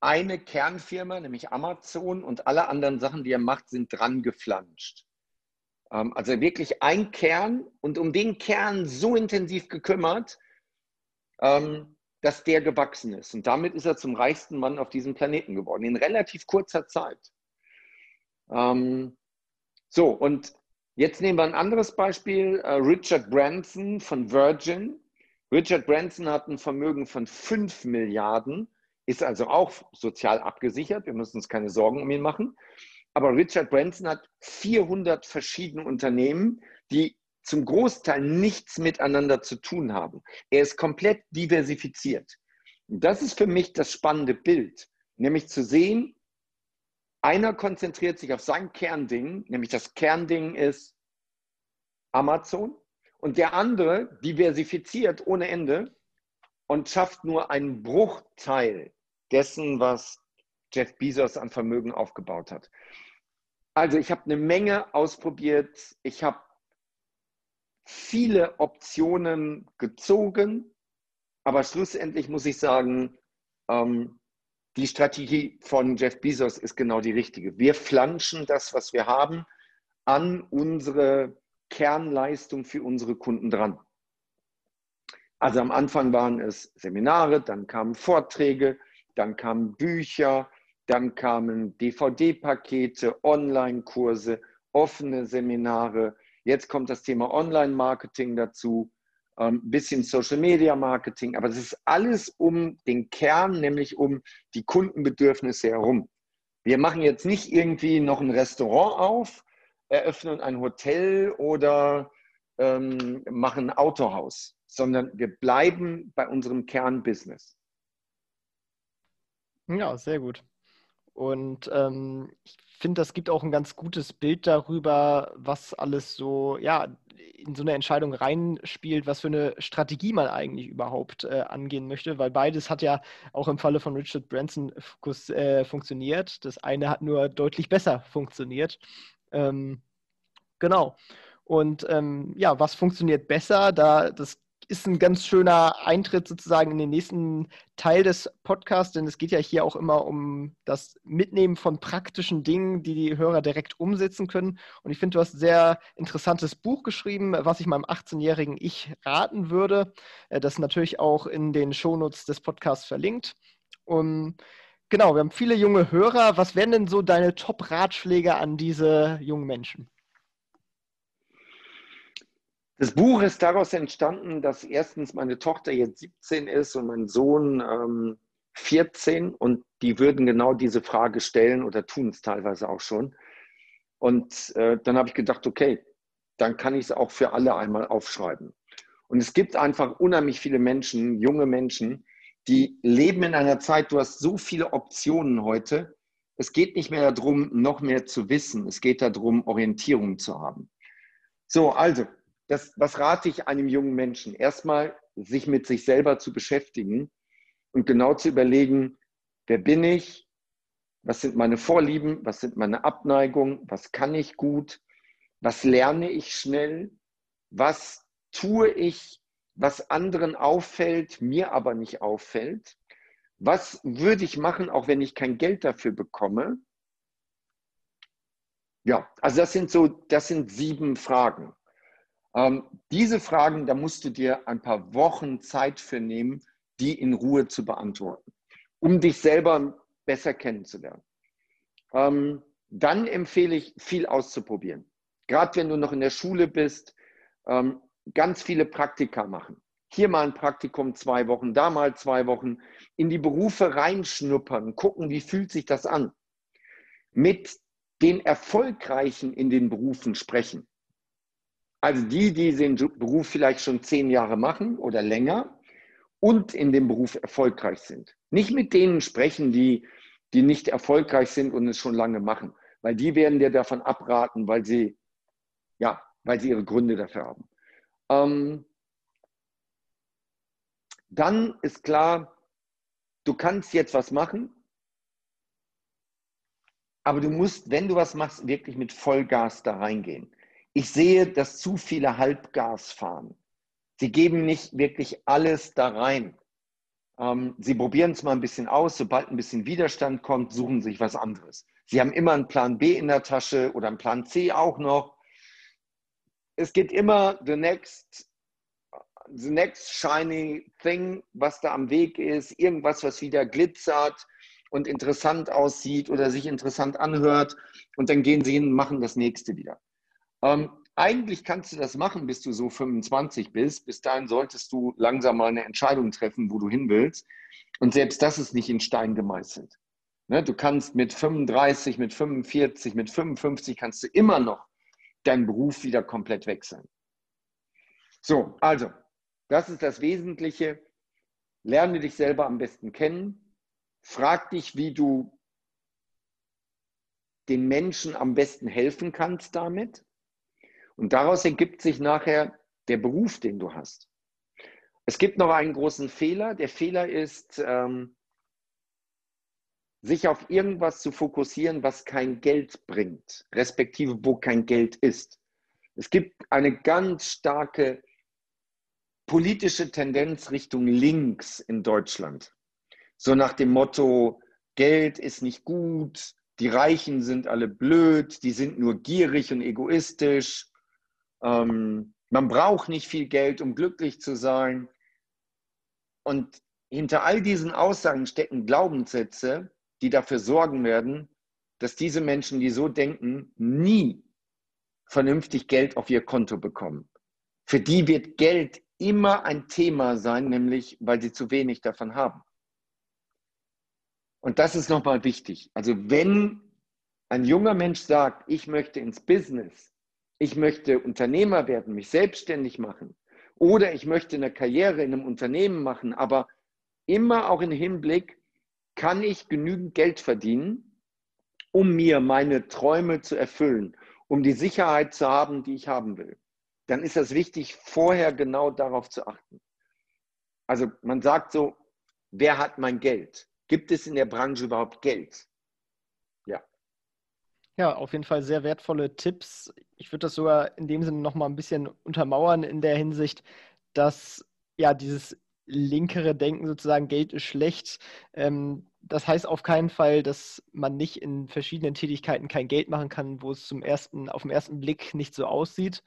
eine Kernfirma, nämlich Amazon, und alle anderen Sachen, die er macht, sind dran geflanscht. Ähm, also wirklich ein Kern und um den Kern so intensiv gekümmert, ähm, dass der gewachsen ist. Und damit ist er zum reichsten Mann auf diesem Planeten geworden, in relativ kurzer Zeit. Ähm, so, und Jetzt nehmen wir ein anderes Beispiel. Äh, Richard Branson von Virgin. Richard Branson hat ein Vermögen von 5 Milliarden, ist also auch sozial abgesichert. Wir müssen uns keine Sorgen um ihn machen. Aber Richard Branson hat 400 verschiedene Unternehmen, die zum Großteil nichts miteinander zu tun haben. Er ist komplett diversifiziert. Und das ist für mich das spannende Bild, nämlich zu sehen, einer konzentriert sich auf sein Kernding, nämlich das Kernding ist Amazon. Und der andere diversifiziert ohne Ende und schafft nur einen Bruchteil dessen, was Jeff Bezos an Vermögen aufgebaut hat. Also ich habe eine Menge ausprobiert. Ich habe viele Optionen gezogen. Aber schlussendlich muss ich sagen, ähm, die Strategie von Jeff Bezos ist genau die richtige. Wir flanschen das, was wir haben, an unsere Kernleistung für unsere Kunden dran. Also am Anfang waren es Seminare, dann kamen Vorträge, dann kamen Bücher, dann kamen DVD-Pakete, Online-Kurse, offene Seminare. Jetzt kommt das Thema Online-Marketing dazu ein ähm, bisschen Social Media Marketing, aber es ist alles um den Kern, nämlich um die Kundenbedürfnisse herum. Wir machen jetzt nicht irgendwie noch ein Restaurant auf, eröffnen ein Hotel oder ähm, machen ein Autohaus, sondern wir bleiben bei unserem Kernbusiness. Ja, sehr gut. Und ähm, ich finde, das gibt auch ein ganz gutes Bild darüber, was alles so, ja, in so eine Entscheidung reinspielt, was für eine Strategie man eigentlich überhaupt äh, angehen möchte, weil beides hat ja auch im Falle von Richard Branson äh, funktioniert. Das eine hat nur deutlich besser funktioniert. Ähm, genau. Und ähm, ja, was funktioniert besser? Da das ist ein ganz schöner Eintritt sozusagen in den nächsten Teil des Podcasts, denn es geht ja hier auch immer um das Mitnehmen von praktischen Dingen, die die Hörer direkt umsetzen können. Und ich finde, du hast ein sehr interessantes Buch geschrieben, was ich meinem 18-jährigen Ich raten würde. Äh, das ist natürlich auch in den Shownotes des Podcasts verlinkt. Und genau, wir haben viele junge Hörer. Was wären denn so deine Top-Ratschläge an diese jungen Menschen? Das Buch ist daraus entstanden, dass erstens meine Tochter jetzt 17 ist und mein Sohn ähm, 14 und die würden genau diese Frage stellen oder tun es teilweise auch schon. Und äh, dann habe ich gedacht, okay, dann kann ich es auch für alle einmal aufschreiben. Und es gibt einfach unheimlich viele Menschen, junge Menschen, die leben in einer Zeit, du hast so viele Optionen heute. Es geht nicht mehr darum, noch mehr zu wissen. Es geht darum, Orientierung zu haben. So, also, das, was rate ich einem jungen Menschen? Erstmal, sich mit sich selber zu beschäftigen und genau zu überlegen, wer bin ich? Was sind meine Vorlieben? Was sind meine Abneigungen? Was kann ich gut? Was lerne ich schnell? Was tue ich, was anderen auffällt, mir aber nicht auffällt? Was würde ich machen, auch wenn ich kein Geld dafür bekomme? Ja, also das sind so, das sind sieben Fragen. Ähm, diese Fragen, da musst du dir ein paar Wochen Zeit für nehmen, die in Ruhe zu beantworten, um dich selber besser kennenzulernen. Ähm, dann empfehle ich, viel auszuprobieren. Gerade wenn du noch in der Schule bist, ähm, ganz viele Praktika machen. Hier mal ein Praktikum zwei Wochen, da mal zwei Wochen, in die Berufe reinschnuppern, gucken, wie fühlt sich das an. Mit den Erfolgreichen in den Berufen sprechen. Also die, die den Beruf vielleicht schon zehn Jahre machen oder länger und in dem Beruf erfolgreich sind. Nicht mit denen sprechen, die, die nicht erfolgreich sind und es schon lange machen, weil die werden dir davon abraten, weil sie, ja, weil sie ihre Gründe dafür haben. Ähm, dann ist klar, du kannst jetzt was machen, aber du musst, wenn du was machst, wirklich mit Vollgas da reingehen. Ich sehe, dass zu viele Halbgas fahren. Sie geben nicht wirklich alles da rein. Ähm, sie probieren es mal ein bisschen aus. Sobald ein bisschen Widerstand kommt, suchen sich was anderes. Sie haben immer einen Plan B in der Tasche oder einen Plan C auch noch. Es geht immer the next the next shiny thing, was da am Weg ist, irgendwas, was wieder glitzert und interessant aussieht oder sich interessant anhört. Und dann gehen sie hin und machen das nächste wieder. Ähm, eigentlich kannst du das machen, bis du so 25 bist. Bis dahin solltest du langsam mal eine Entscheidung treffen, wo du hin willst. Und selbst das ist nicht in Stein gemeißelt. Ne, du kannst mit 35, mit 45, mit 55 kannst du immer noch deinen Beruf wieder komplett wechseln. So, also das ist das Wesentliche. Lerne dich selber am besten kennen. Frag dich, wie du den Menschen am besten helfen kannst damit. Und daraus ergibt sich nachher der Beruf, den du hast. Es gibt noch einen großen Fehler. Der Fehler ist, ähm, sich auf irgendwas zu fokussieren, was kein Geld bringt, respektive wo kein Geld ist. Es gibt eine ganz starke politische Tendenz Richtung links in Deutschland. So nach dem Motto, Geld ist nicht gut, die Reichen sind alle blöd, die sind nur gierig und egoistisch. Ähm, man braucht nicht viel Geld, um glücklich zu sein. Und hinter all diesen Aussagen stecken Glaubenssätze, die dafür sorgen werden, dass diese Menschen, die so denken, nie vernünftig Geld auf ihr Konto bekommen. Für die wird Geld immer ein Thema sein, nämlich weil sie zu wenig davon haben. Und das ist nochmal wichtig. Also wenn ein junger Mensch sagt, ich möchte ins Business, ich möchte Unternehmer werden, mich selbstständig machen oder ich möchte eine Karriere in einem Unternehmen machen, aber immer auch im Hinblick, kann ich genügend Geld verdienen, um mir meine Träume zu erfüllen, um die Sicherheit zu haben, die ich haben will dann ist es wichtig, vorher genau darauf zu achten. Also man sagt so, wer hat mein Geld? Gibt es in der Branche überhaupt Geld? Ja. Auf jeden Fall sehr wertvolle Tipps. Ich würde das sogar in dem Sinne nochmal ein bisschen untermauern in der Hinsicht, dass ja dieses linkere Denken sozusagen, Geld ist schlecht, ähm, das heißt auf keinen Fall, dass man nicht in verschiedenen Tätigkeiten kein Geld machen kann, wo es zum ersten, auf den ersten Blick nicht so aussieht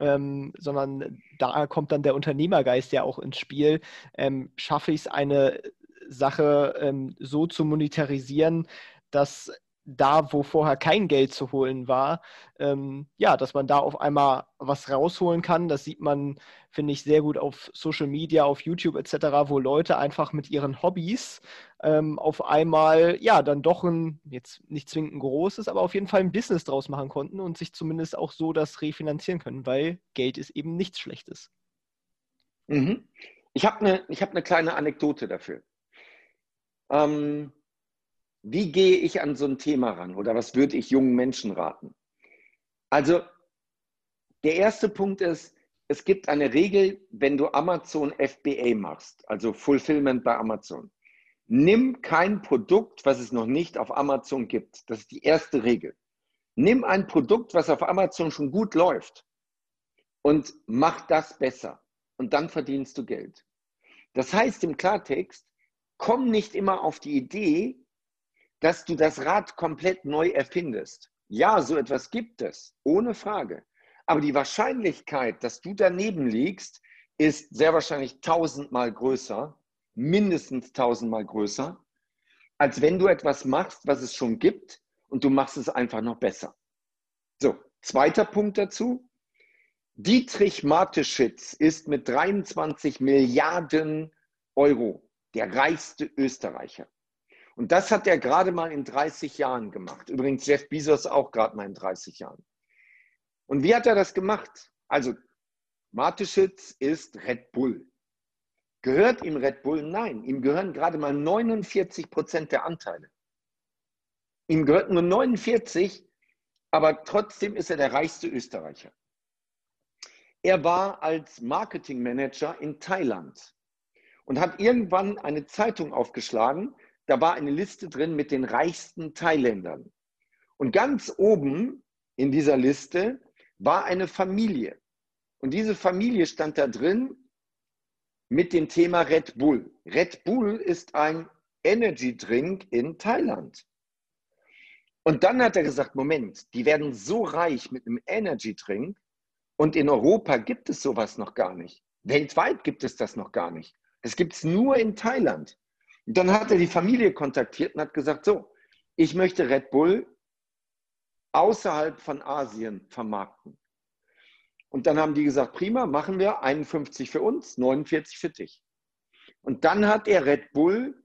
ähm, sondern da kommt dann der Unternehmergeist ja auch ins Spiel. Ähm, schaffe ich es, eine Sache ähm, so zu monetarisieren, dass da, wo vorher kein Geld zu holen war, ähm, ja, dass man da auf einmal was rausholen kann. Das sieht man, finde ich, sehr gut auf Social Media, auf YouTube etc., wo Leute einfach mit ihren Hobbys ähm, auf einmal, ja, dann doch ein, jetzt nicht zwingend ein großes, aber auf jeden Fall ein Business draus machen konnten und sich zumindest auch so das refinanzieren können, weil Geld ist eben nichts Schlechtes. Mhm. Ich habe eine hab ne kleine Anekdote dafür. Ähm, wie gehe ich an so ein Thema ran oder was würde ich jungen Menschen raten? Also der erste Punkt ist, es gibt eine Regel, wenn du Amazon FBA machst, also Fulfillment bei Amazon. Nimm kein Produkt, was es noch nicht auf Amazon gibt. Das ist die erste Regel. Nimm ein Produkt, was auf Amazon schon gut läuft und mach das besser. Und dann verdienst du Geld. Das heißt im Klartext, komm nicht immer auf die Idee, dass du das Rad komplett neu erfindest. Ja, so etwas gibt es, ohne Frage. Aber die Wahrscheinlichkeit, dass du daneben liegst, ist sehr wahrscheinlich tausendmal größer, mindestens tausendmal größer, als wenn du etwas machst, was es schon gibt und du machst es einfach noch besser. So, zweiter Punkt dazu. Dietrich Mateschitz ist mit 23 Milliarden Euro der reichste Österreicher. Und das hat er gerade mal in 30 Jahren gemacht. Übrigens Jeff Bezos auch gerade mal in 30 Jahren. Und wie hat er das gemacht? Also, Mateschitz ist Red Bull. Gehört ihm Red Bull? Nein, ihm gehören gerade mal 49 Prozent der Anteile. Ihm gehört nur 49, aber trotzdem ist er der reichste Österreicher. Er war als Marketingmanager in Thailand und hat irgendwann eine Zeitung aufgeschlagen. Da war eine Liste drin mit den reichsten Thailändern. Und ganz oben in dieser Liste war eine Familie. Und diese Familie stand da drin mit dem Thema Red Bull. Red Bull ist ein Energy Drink in Thailand. Und dann hat er gesagt, Moment, die werden so reich mit einem Energy Drink und in Europa gibt es sowas noch gar nicht. Weltweit gibt es das noch gar nicht. Es gibt es nur in Thailand. Dann hat er die Familie kontaktiert und hat gesagt, so, ich möchte Red Bull außerhalb von Asien vermarkten. Und dann haben die gesagt, prima, machen wir 51 für uns, 49 für dich. Und dann hat er Red Bull,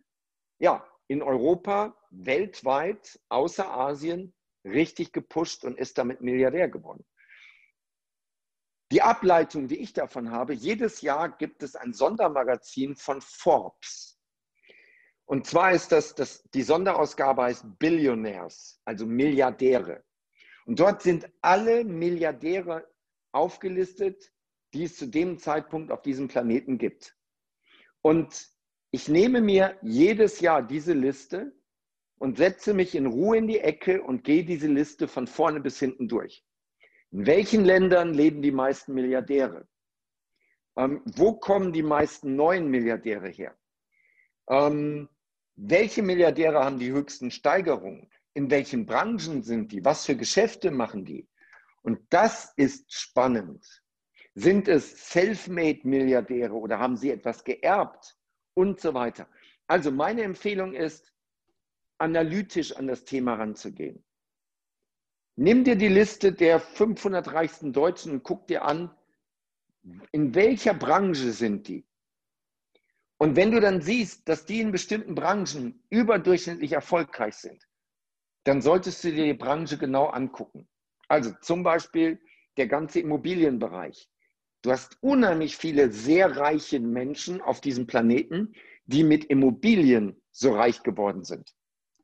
ja, in Europa, weltweit, außer Asien, richtig gepusht und ist damit Milliardär geworden. Die Ableitung, die ich davon habe, jedes Jahr gibt es ein Sondermagazin von Forbes. Und zwar ist das, das die Sonderausgabe heißt Billionaires, also Milliardäre. Und dort sind alle Milliardäre aufgelistet, die es zu dem Zeitpunkt auf diesem Planeten gibt. Und ich nehme mir jedes Jahr diese Liste und setze mich in Ruhe in die Ecke und gehe diese Liste von vorne bis hinten durch. In welchen Ländern leben die meisten Milliardäre? Ähm, wo kommen die meisten neuen Milliardäre her? Ähm, welche Milliardäre haben die höchsten Steigerungen? In welchen Branchen sind die? Was für Geschäfte machen die? Und das ist spannend. Sind es Selfmade-Milliardäre oder haben sie etwas geerbt und so weiter? Also meine Empfehlung ist, analytisch an das Thema ranzugehen. Nimm dir die Liste der 500 reichsten Deutschen und guck dir an, in welcher Branche sind die? Und wenn du dann siehst, dass die in bestimmten Branchen überdurchschnittlich erfolgreich sind, dann solltest du dir die Branche genau angucken. Also zum Beispiel der ganze Immobilienbereich. Du hast unheimlich viele sehr reiche Menschen auf diesem Planeten, die mit Immobilien so reich geworden sind.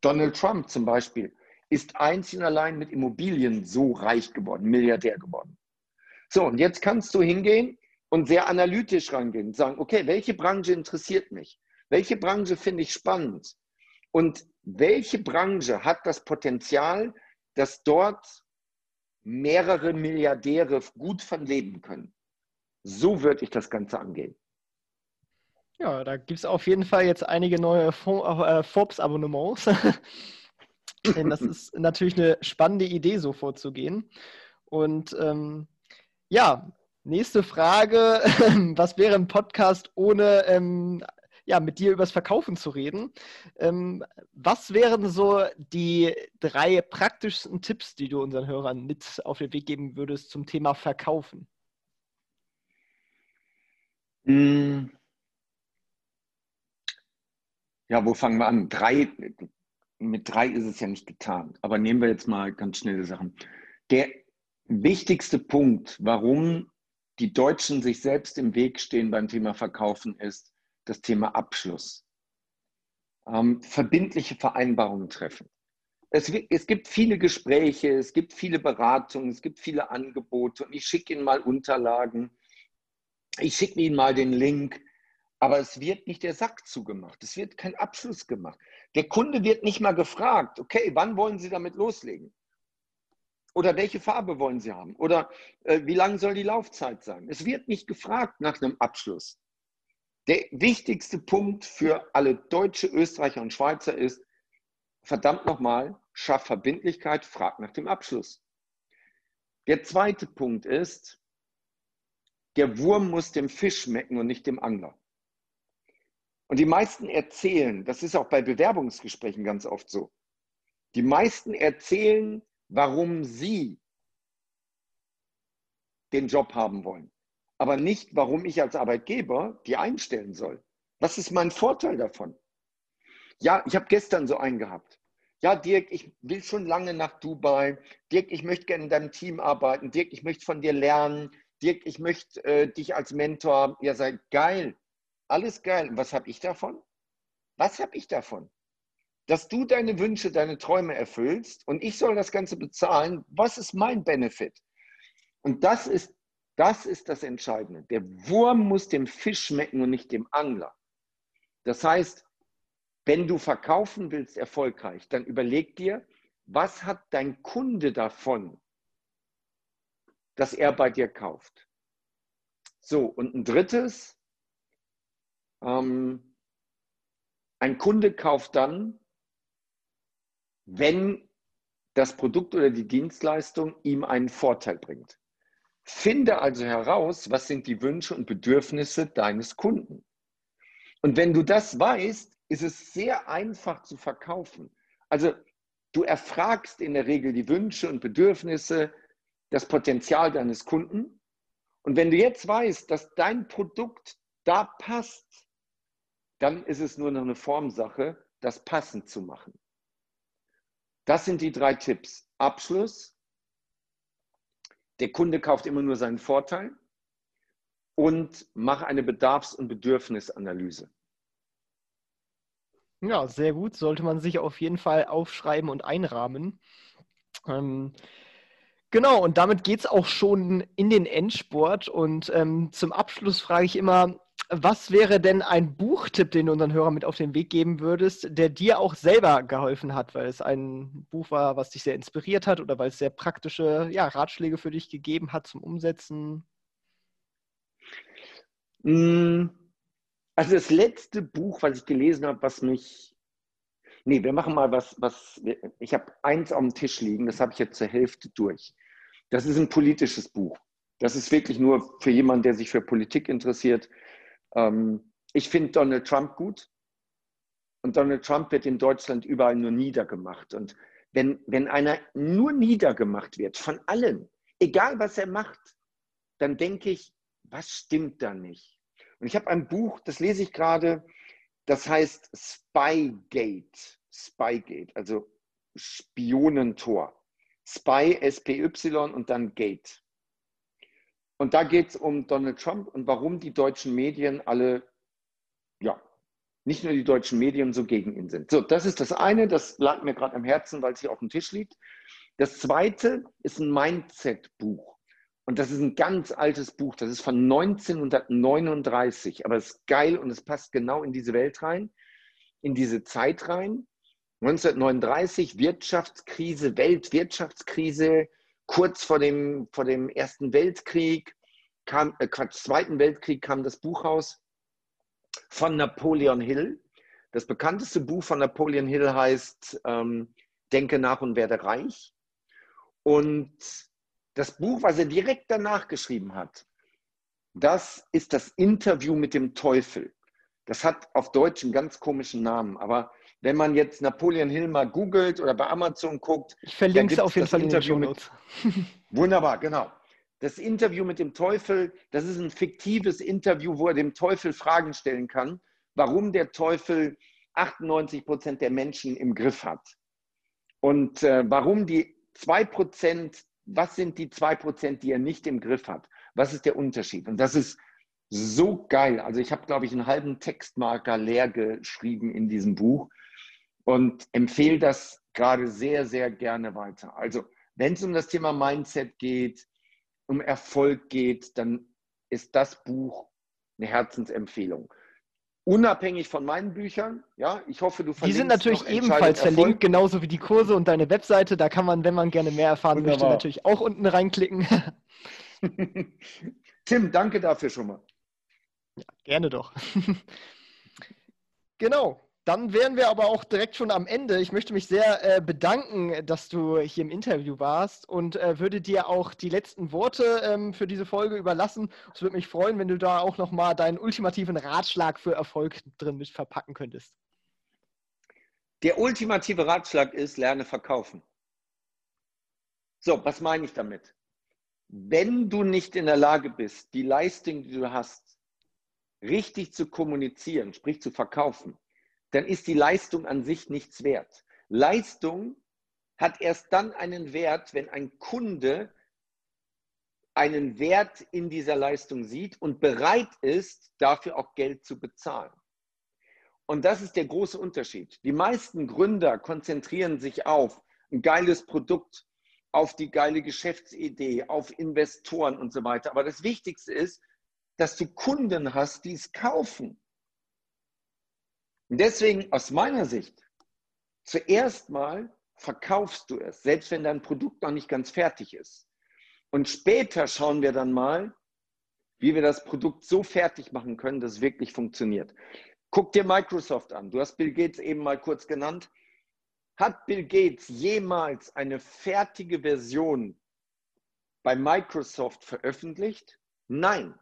Donald Trump zum Beispiel ist einzig allein mit Immobilien so reich geworden, Milliardär geworden. So, und jetzt kannst du hingehen und sehr analytisch rangehen und sagen, okay, welche Branche interessiert mich? Welche Branche finde ich spannend? Und welche Branche hat das Potenzial, dass dort mehrere Milliardäre gut von leben können. So würde ich das Ganze angehen. Ja, da gibt es auf jeden Fall jetzt einige neue äh, Forbes-Abonnements. Denn das ist natürlich eine spannende Idee, so vorzugehen. Und ähm, ja, nächste Frage. Was wäre ein Podcast ohne ähm, ja, mit dir übers Verkaufen zu reden. Ähm, was wären so die drei praktischsten Tipps, die du unseren Hörern mit auf den Weg geben würdest zum Thema Verkaufen? Hm. Ja, wo fangen wir an? Drei, mit drei ist es ja nicht getan. Aber nehmen wir jetzt mal ganz schnelle Sachen. Der wichtigste Punkt, warum die Deutschen sich selbst im Weg stehen beim Thema Verkaufen, ist, das Thema Abschluss. Ähm, verbindliche Vereinbarungen treffen. Es, es, gibt viele Gespräche, es gibt viele Beratungen, es gibt viele Angebote und ich schicke Ihnen mal Unterlagen. ich schicke Ihnen mal den Link, aber es wird nicht der Sack zugemacht. Es wird kein Abschluss gemacht. Der Kunde wird nicht mal gefragt, okay, wann wollen Sie damit loslegen? Oder welche Farbe wollen Sie haben? Oder äh, wie lang soll die Laufzeit sein? Es wird nicht gefragt nach einem Abschluss. Der wichtigste Punkt für alle Deutsche, Österreicher und Schweizer ist, verdammt nochmal, schaff Verbindlichkeit, frag nach dem Abschluss. Der zweite Punkt ist, der Wurm muss dem Fisch schmecken und nicht dem Angler. Und die meisten erzählen, das ist auch bei Bewerbungsgesprächen ganz oft so, die meisten erzählen, warum sie den Job haben wollen, aber nicht, warum ich als Arbeitgeber die einstellen soll. Was ist mein Vorteil davon? Ja, ich habe gestern so einen gehabt. Ja, Dirk, ich will schon lange nach Dubai. Dirk, ich möchte gerne in deinem Team arbeiten. Dirk, ich möchte von dir lernen. Dirk, ich möchte äh, dich als Mentor. Ihr seid geil. Alles geil. Und was habe ich davon? Was habe ich davon? Dass du deine Wünsche, deine Träume erfüllst und ich soll das Ganze bezahlen. Was ist mein Benefit? Und das ist, das ist das Entscheidende. Der Wurm muss dem Fisch schmecken und nicht dem Angler. Das heißt, wenn du verkaufen willst erfolgreich, dann überleg dir, was hat dein Kunde davon, dass er bei dir kauft. So, und ein drittes, ähm, ein Kunde kauft dann, wenn das Produkt oder die Dienstleistung ihm einen Vorteil bringt. Finde also heraus, was sind die Wünsche und Bedürfnisse deines Kunden. Und wenn du das weißt, ist es sehr einfach zu verkaufen. Also du erfragst in der Regel die Wünsche und Bedürfnisse das Potenzial deines Kunden. Und wenn du jetzt weißt, dass dein Produkt da passt, dann ist es nur noch eine Formsache, das passend zu machen. Das sind die drei Tipps. Abschluss. Der Kunde kauft immer nur seinen Vorteil. Und mach eine Bedarfs- und Bedürfnisanalyse. Ja, sehr gut. Sollte man sich auf jeden Fall aufschreiben und einrahmen. Ähm, Genau, und damit geht es auch schon in den Endsport. Und ähm, zum Abschluss frage ich immer, was wäre denn ein Buchtipp, den du unseren Hörern mit auf den Weg geben würdest, der dir auch selber geholfen hat, weil es ein Buch war, was dich sehr inspiriert hat oder weil es sehr praktische ja, Ratschläge für dich gegeben hat zum Umsetzen? Mm, also das letzte Buch, was ich gelesen habe, was mich Nee, wir machen mal was, was ich habe eins auf dem Tisch liegen, das habe ich jetzt zur Hälfte durch. Das ist ein politisches Buch. Das ist wirklich nur für jemanden, der sich für Politik interessiert. Ähm, ich finde Donald Trump gut. Und Donald Trump wird in Deutschland überall nur niedergemacht. Und wenn, wenn einer nur niedergemacht wird von allen, egal was er macht, dann denke ich, was stimmt da nicht? Und ich habe ein Buch, das lese ich gerade, das heißt Spygate. Spygate, also Spionentor. Spy, SPY und dann Gate. Und da geht es um Donald Trump und warum die deutschen Medien alle, ja, nicht nur die deutschen Medien so gegen ihn sind. So, das ist das eine, das lag mir gerade am Herzen, weil es hier auf dem Tisch liegt. Das zweite ist ein Mindset-Buch. Und das ist ein ganz altes Buch, das ist von 1939, aber es ist geil und es passt genau in diese Welt rein, in diese Zeit rein. 1939 Wirtschaftskrise, Weltwirtschaftskrise, kurz vor dem, vor dem Ersten Weltkrieg, kam, äh, Quatsch, Zweiten Weltkrieg kam das Buch raus von Napoleon Hill. Das bekannteste Buch von Napoleon Hill heißt ähm, Denke nach und werde reich. Und das Buch, was er direkt danach geschrieben hat, das ist das Interview mit dem Teufel. Das hat auf Deutsch einen ganz komischen Namen, aber wenn man jetzt Napoleon Hill mal googelt oder bei Amazon guckt, ich verlinke es auf jeden Fall Interview in den mit, Wunderbar, genau. Das Interview mit dem Teufel, das ist ein fiktives Interview, wo er dem Teufel Fragen stellen kann, warum der Teufel 98 Prozent der Menschen im Griff hat und äh, warum die 2 Prozent, was sind die 2 Prozent, die er nicht im Griff hat? Was ist der Unterschied? Und das ist so geil. Also ich habe, glaube ich, einen halben Textmarker leer geschrieben in diesem Buch und empfehle das gerade sehr, sehr gerne weiter. Also wenn es um das Thema Mindset geht, um Erfolg geht, dann ist das Buch eine Herzensempfehlung. Unabhängig von meinen Büchern, ja, ich hoffe, du verlinkst Die sind natürlich ebenfalls verlinkt, genauso wie die Kurse und deine Webseite. Da kann man, wenn man gerne mehr erfahren Wunderbar. möchte, natürlich auch unten reinklicken. Tim, danke dafür schon mal. Ja, gerne doch. genau. Dann wären wir aber auch direkt schon am Ende. Ich möchte mich sehr äh, bedanken, dass du hier im Interview warst und äh, würde dir auch die letzten Worte ähm, für diese Folge überlassen. Es würde mich freuen, wenn du da auch nochmal deinen ultimativen Ratschlag für Erfolg drin mit verpacken könntest. Der ultimative Ratschlag ist, lerne verkaufen. So, was meine ich damit? Wenn du nicht in der Lage bist, die Leistung, die du hast, richtig zu kommunizieren, sprich zu verkaufen, dann ist die Leistung an sich nichts wert. Leistung hat erst dann einen Wert, wenn ein Kunde einen Wert in dieser Leistung sieht und bereit ist, dafür auch Geld zu bezahlen. Und das ist der große Unterschied. Die meisten Gründer konzentrieren sich auf ein geiles Produkt, auf die geile Geschäftsidee, auf Investoren und so weiter. Aber das Wichtigste ist, dass du Kunden hast, die es kaufen. Und deswegen aus meiner Sicht, zuerst mal verkaufst du es, selbst wenn dein Produkt noch nicht ganz fertig ist. Und später schauen wir dann mal, wie wir das Produkt so fertig machen können, dass es wirklich funktioniert. Guck dir Microsoft an. Du hast Bill Gates eben mal kurz genannt. Hat Bill Gates jemals eine fertige Version bei Microsoft veröffentlicht? Nein,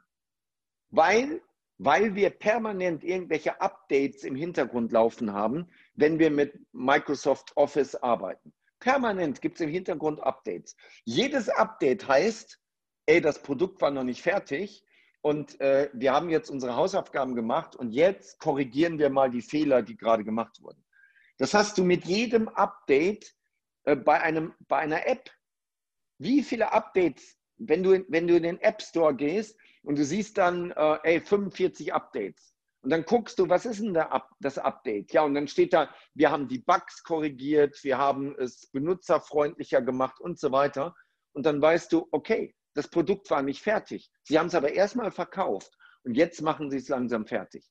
weil weil wir permanent irgendwelche Updates im Hintergrund laufen haben, wenn wir mit Microsoft Office arbeiten. Permanent gibt es im Hintergrund Updates. Jedes Update heißt, ey, das Produkt war noch nicht fertig und äh, wir haben jetzt unsere Hausaufgaben gemacht und jetzt korrigieren wir mal die Fehler, die gerade gemacht wurden. Das hast du mit jedem Update äh, bei, einem, bei einer App. Wie viele Updates, wenn du, wenn du in den App Store gehst, und du siehst dann, äh, ey, 45 Updates. Und dann guckst du, was ist denn da das Update? Ja, und dann steht da, wir haben die Bugs korrigiert, wir haben es benutzerfreundlicher gemacht und so weiter. Und dann weißt du, okay, das Produkt war nicht fertig. Sie haben es aber erstmal verkauft und jetzt machen sie es langsam fertig.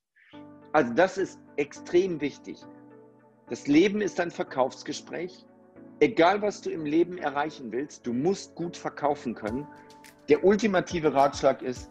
Also das ist extrem wichtig. Das Leben ist ein Verkaufsgespräch. Egal, was du im Leben erreichen willst, du musst gut verkaufen können. Der ultimative Ratschlag ist,